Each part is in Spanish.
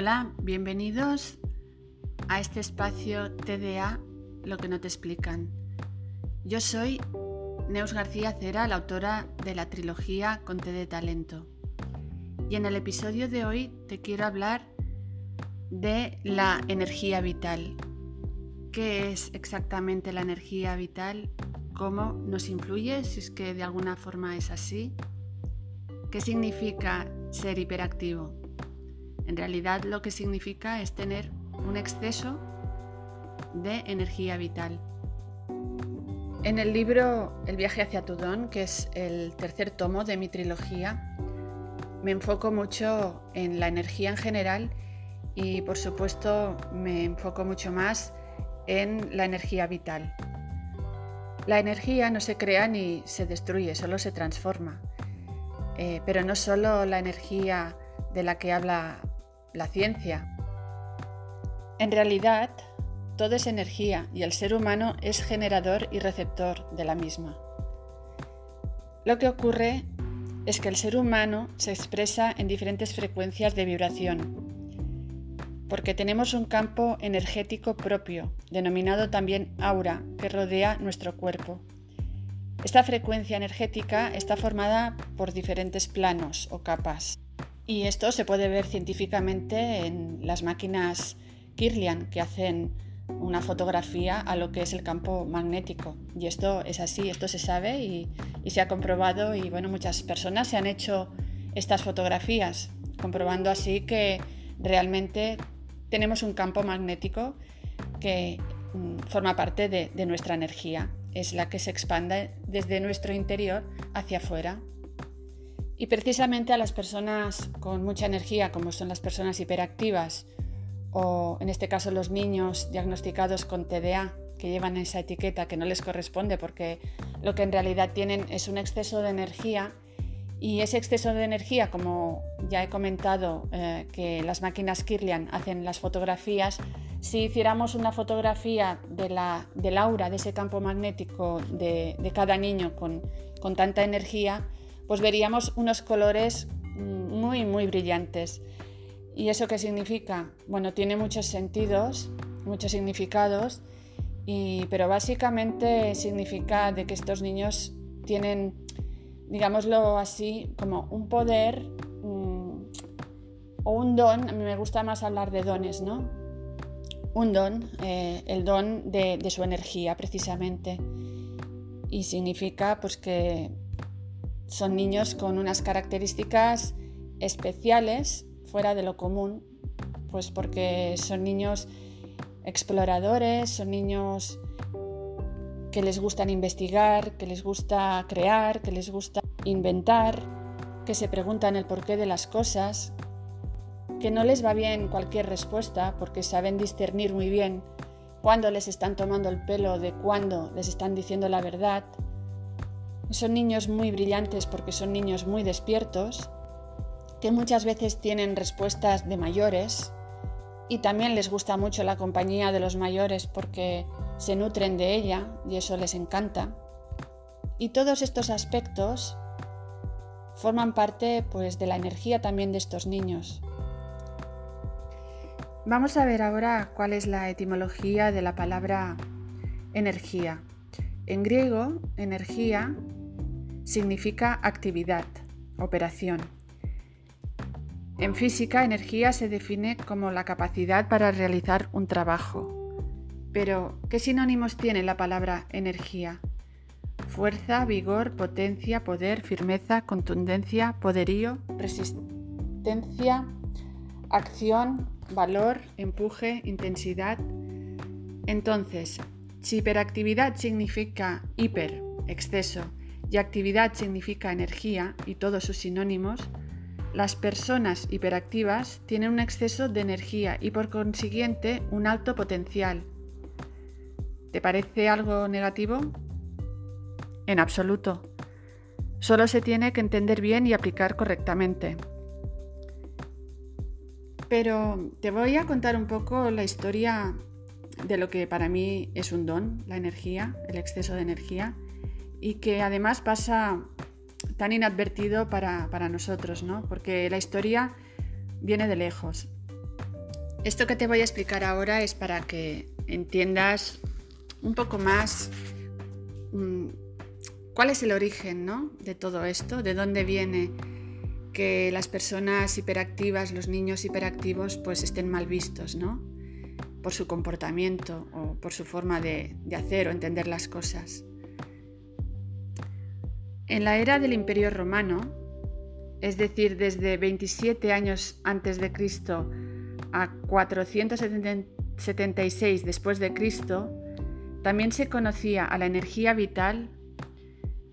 Hola, bienvenidos a este espacio TDA, lo que no te explican. Yo soy Neus García Cera, la autora de la trilogía Conte de Talento. Y en el episodio de hoy te quiero hablar de la energía vital. ¿Qué es exactamente la energía vital? ¿Cómo nos influye? Si es que de alguna forma es así. ¿Qué significa ser hiperactivo? En realidad lo que significa es tener un exceso de energía vital. En el libro El viaje hacia tu don, que es el tercer tomo de mi trilogía, me enfoco mucho en la energía en general y por supuesto me enfoco mucho más en la energía vital. La energía no se crea ni se destruye, solo se transforma. Eh, pero no solo la energía de la que habla la ciencia. En realidad, todo es energía y el ser humano es generador y receptor de la misma. Lo que ocurre es que el ser humano se expresa en diferentes frecuencias de vibración, porque tenemos un campo energético propio, denominado también aura, que rodea nuestro cuerpo. Esta frecuencia energética está formada por diferentes planos o capas. Y esto se puede ver científicamente en las máquinas Kirlian que hacen una fotografía a lo que es el campo magnético. Y esto es así, esto se sabe y, se ha comprobado y bueno, muchas personas se han hecho estas fotografías, comprobando así que realmente tenemos un campo magnético que mm, forma parte de nuestra energía es la que se expande desde nuestro interior hacia afuera. Y precisamente a las personas con mucha energía, como son las personas hiperactivas, o en este caso los niños diagnosticados con TDA, que llevan esa etiqueta que no les corresponde porque lo que en realidad tienen es un exceso de energía y ese exceso de energía, como ya he comentado eh, que las máquinas Kirlian hacen las fotografías, si hiciéramos una fotografía de la, del aura, de ese campo magnético de, cada niño con, tanta energía, pues veríamos unos colores muy, muy brillantes. ¿Y eso qué significa? Bueno, tiene muchos sentidos, muchos significados, pero básicamente significa de que estos niños tienen, digámoslo así, como un poder mm, o un don, a mí me gusta más hablar de dones, ¿no? un don, eh, el don de, su energía precisamente. Y significa pues que son niños con unas características especiales fuera de lo común, pues porque son niños exploradores, son niños que les gustan investigar, que les gusta crear, que les gusta inventar, que se preguntan el porqué de las cosas, que no les va bien cualquier respuesta porque saben discernir muy bien cuándo les están tomando el pelo de cuándo les están diciendo la verdad. Son niños muy brillantes porque son niños muy despiertos, que muchas veces tienen respuestas de mayores y también les gusta mucho la compañía de los mayores porque se nutren de ella y eso les encanta. Y todos estos aspectos forman parte pues de la energía también de estos niños. Vamos a ver ahora cuál es la etimología de la palabra energía. En griego, energía significa actividad, operación. En física, energía se define como la capacidad para realizar un trabajo. Pero, ¿qué sinónimos tiene la palabra energía? Fuerza, vigor, potencia, poder, firmeza, contundencia, poderío, resistencia, acción, valor, empuje, intensidad. Entonces, si hiperactividad significa hiper, exceso, y actividad significa energía y todos sus sinónimos, las personas hiperactivas tienen un exceso de energía y por consiguiente un alto potencial. ¿Te parece algo negativo? En absoluto. Solo se tiene que entender bien y aplicar correctamente. Pero te voy a contar un poco la historia de lo que para mí es un don, la energía, el exceso de energía, y que además pasa tan inadvertido para, nosotros, ¿no? Porque la historia viene de lejos. Esto que te voy a explicar ahora es para que entiendas un poco más mm, cuál es el origen de todo esto, de dónde viene que las personas hiperactivas, los niños hiperactivos, pues estén mal vistos, ¿no? Por su comportamiento o por su forma de, de hacer o entender las cosas. En la era del Imperio Romano, es decir, desde 27 años antes de Cristo a 476 después de Cristo, también se conocía a la energía vital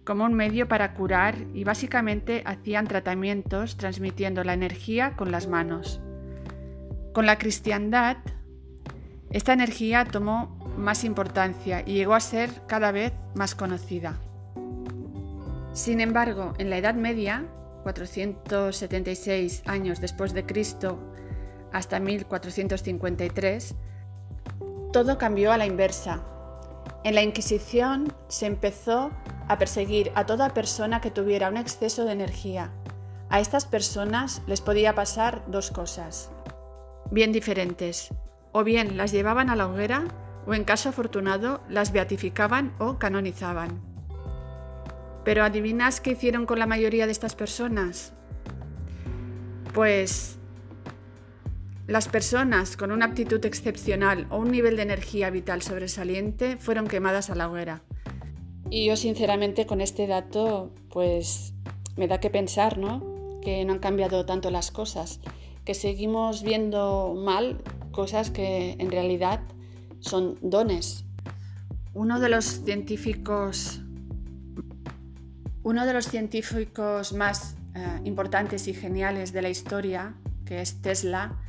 como un medio para curar y básicamente hacían tratamientos transmitiendo la energía con las manos. Con la cristiandad, esta energía tomó más importancia y llegó a ser cada vez más conocida. Sin embargo, en la Edad Media, 476 años después de Cristo hasta 1453, todo cambió a la inversa. En la Inquisición se empezó a perseguir a toda persona que tuviera un exceso de energía. A estas personas les podía pasar dos cosas, bien diferentes. O bien las llevaban a la hoguera o en caso afortunado las beatificaban o canonizaban. Pero ¿adivinas qué hicieron con la mayoría de estas personas? Pues las personas con una aptitud excepcional o un nivel de energía vital sobresaliente fueron quemadas a la hoguera. Y yo sinceramente con este dato pues me da que pensar, ¿no? Que no han cambiado tanto las cosas, que seguimos viendo mal cosas que en realidad son dones. Uno de los científicos uno de los científicos más eh, importantes y geniales de la historia, que es Tesla,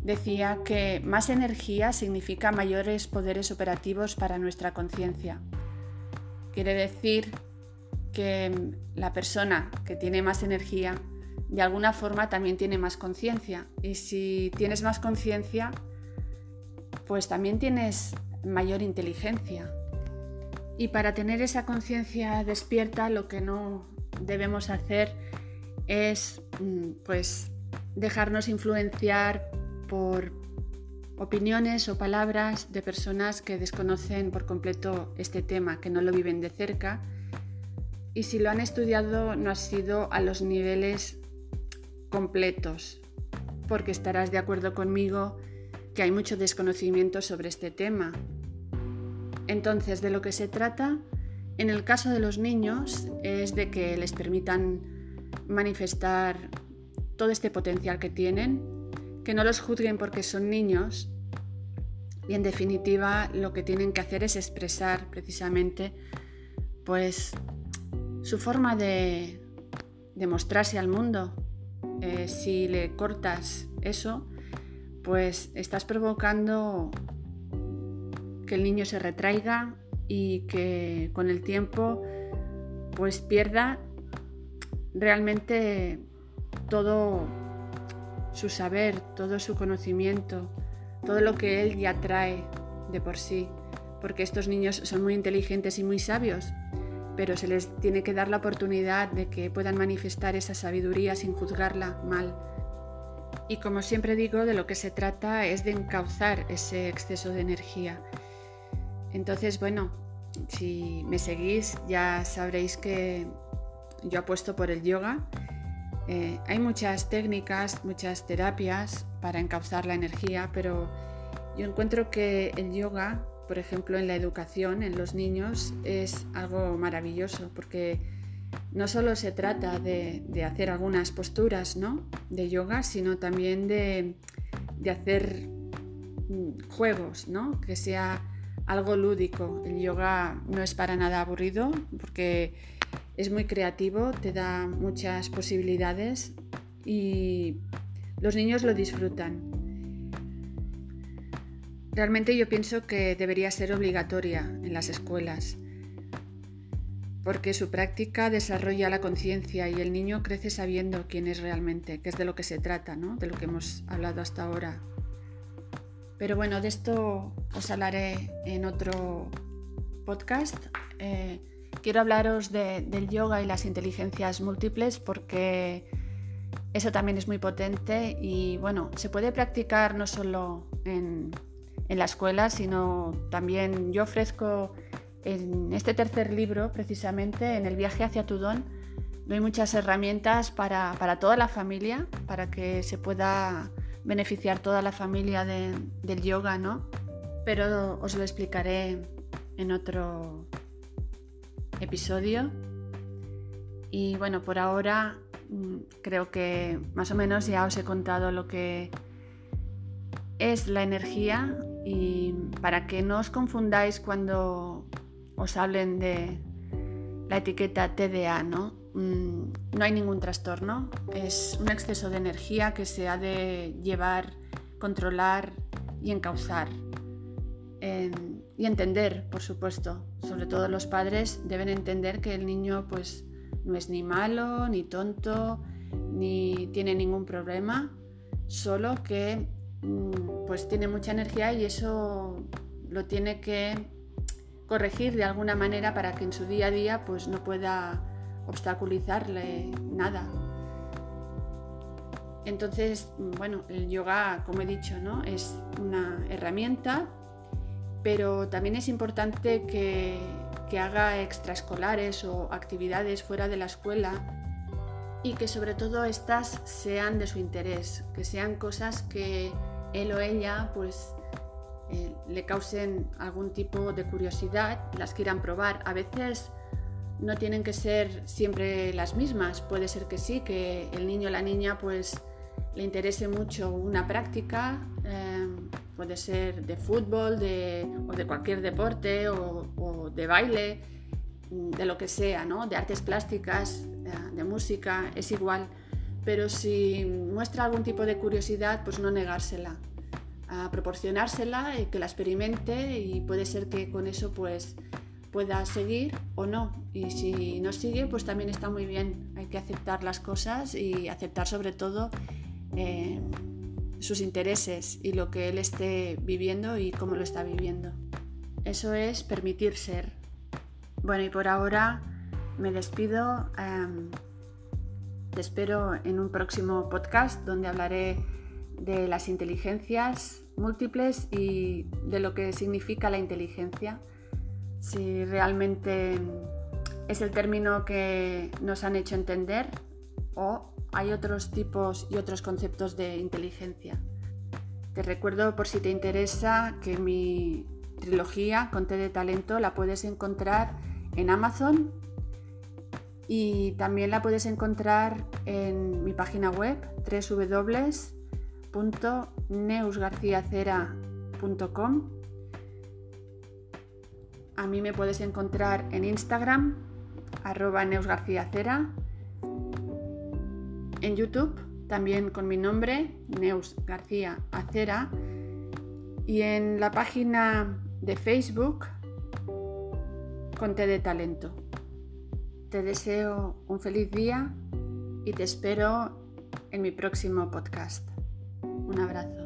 decía que más energía significa mayores poderes operativos para nuestra conciencia. Quiere decir que la persona que tiene más energía de alguna forma también tiene más conciencia. Y si tienes más conciencia, pues también tienes mayor inteligencia. Y para tener esa conciencia despierta, lo que no debemos hacer es mm, pues dejarnos influenciar por opiniones o palabras de personas que desconocen por completo este tema, que no lo viven de cerca y si lo han estudiado no ha sido a los niveles completos, porque estarás de acuerdo conmigo que hay mucho desconocimiento sobre este tema. Entonces, de lo que se trata en el caso de los niños es de que les permitan manifestar todo este potencial que tienen que no los juzguen porque son niños y en definitiva lo que tienen que hacer es expresar precisamente pues su forma de, mostrarse al mundo. Eh, si le cortas eso, pues estás provocando que el niño se retraiga y que con el tiempo pues pierda realmente todo su saber, todo su conocimiento, todo lo que él ya trae de por sí, porque estos niños son muy inteligentes y muy sabios, pero se les tiene que dar la oportunidad de que puedan manifestar esa sabiduría sin juzgarla mal. Y como siempre digo, de lo que se trata es de encauzar ese exceso de energía. Entonces, bueno, si me seguís ya sabréis que yo apuesto por el yoga eh, hay muchas técnicas, muchas terapias para encauzar la energía, pero yo encuentro que el yoga, por ejemplo, en la educación, en los niños, es algo maravilloso porque no solo se trata de, hacer algunas posturas ¿no? de yoga, sino también de, de hacer mm, juegos, ¿no? que sea algo lúdico. El yoga no es para nada aburrido porque es muy creativo, te da muchas posibilidades y los niños lo disfrutan. Realmente yo pienso que debería ser obligatoria en las escuelas, porque su práctica desarrolla la conciencia y el niño crece sabiendo quién es realmente, que es de lo que se trata, ¿no? de lo que hemos hablado hasta ahora. Pero bueno, de esto os hablaré en otro podcast. Eh, quiero hablaros del yoga y las inteligencias múltiples porque Eso también es muy potente y bueno, se puede practicar no solo en, la escuela, sino también yo ofrezco en este tercer libro, precisamente, en el viaje hacia Tudón, doy muchas herramientas para, toda la familia, para que se pueda beneficiar toda la familia del yoga, ¿no? Pero os lo explicaré en otro episodio. Y bueno, por ahora mm, creo que más o menos ya os he contado lo que es la energía y para que no os confundáis cuando os hablen de la etiqueta TDA, ¿no? Mm, no hay ningún trastorno, es un exceso de energía que se ha de llevar, controlar y encauzar. y entender, por supuesto, sobre todo los padres deben entender que el niño pues no es ni malo, ni tonto, ni tiene ningún problema, solo que mm, pues tiene mucha energía y eso lo tiene que corregir de alguna manera para que en su día a día pues no pueda obstaculizarle nada. Entonces, bueno, el yoga, como he dicho, ¿no? es una herramienta, pero también es importante que, que haga extraescolares o actividades fuera de la escuela y que sobre todo estas sean de su interés, que sean cosas que él o ella pues eh, le causen algún tipo de curiosidad, las quieran probar. A veces no tienen que ser siempre las mismas, puede ser que sí, que el niño o la niña pues le interese mucho una práctica, eh, puede ser de fútbol o de cualquier deporte o, de baile, de lo que sea, ¿no? de artes plásticas, eh, de música, es igual. Pero si muestra algún tipo de curiosidad, pues no negársela a proporcionársela y que la experimente y puede ser que con eso pues pueda seguir o no. Y si no sigue, pues también está muy bien. Hay que aceptar las cosas y aceptar sobre todo eh, sus intereses y lo que él esté viviendo y cómo lo está viviendo. Eso es permitir ser. Bueno, y por ahora me despido. Em, te espero en un próximo podcast donde hablaré de las inteligencias múltiples y de lo que significa la inteligencia, si realmente es el término que nos han hecho entender o hay otros tipos y otros conceptos de inteligencia. Te recuerdo por si te interesa que mi trilogía Conte de Talento la puedes encontrar en Amazon y también la puedes encontrar en mi página web www neusgarciacera.com. A mí me puedes encontrar en Instagram, arroba neusgarciacera, en YouTube, también con mi nombre, Neus García Acera, y en la página de Facebook, Conte de Talento. Te deseo un feliz día y te espero en mi próximo podcast. Un abrazo.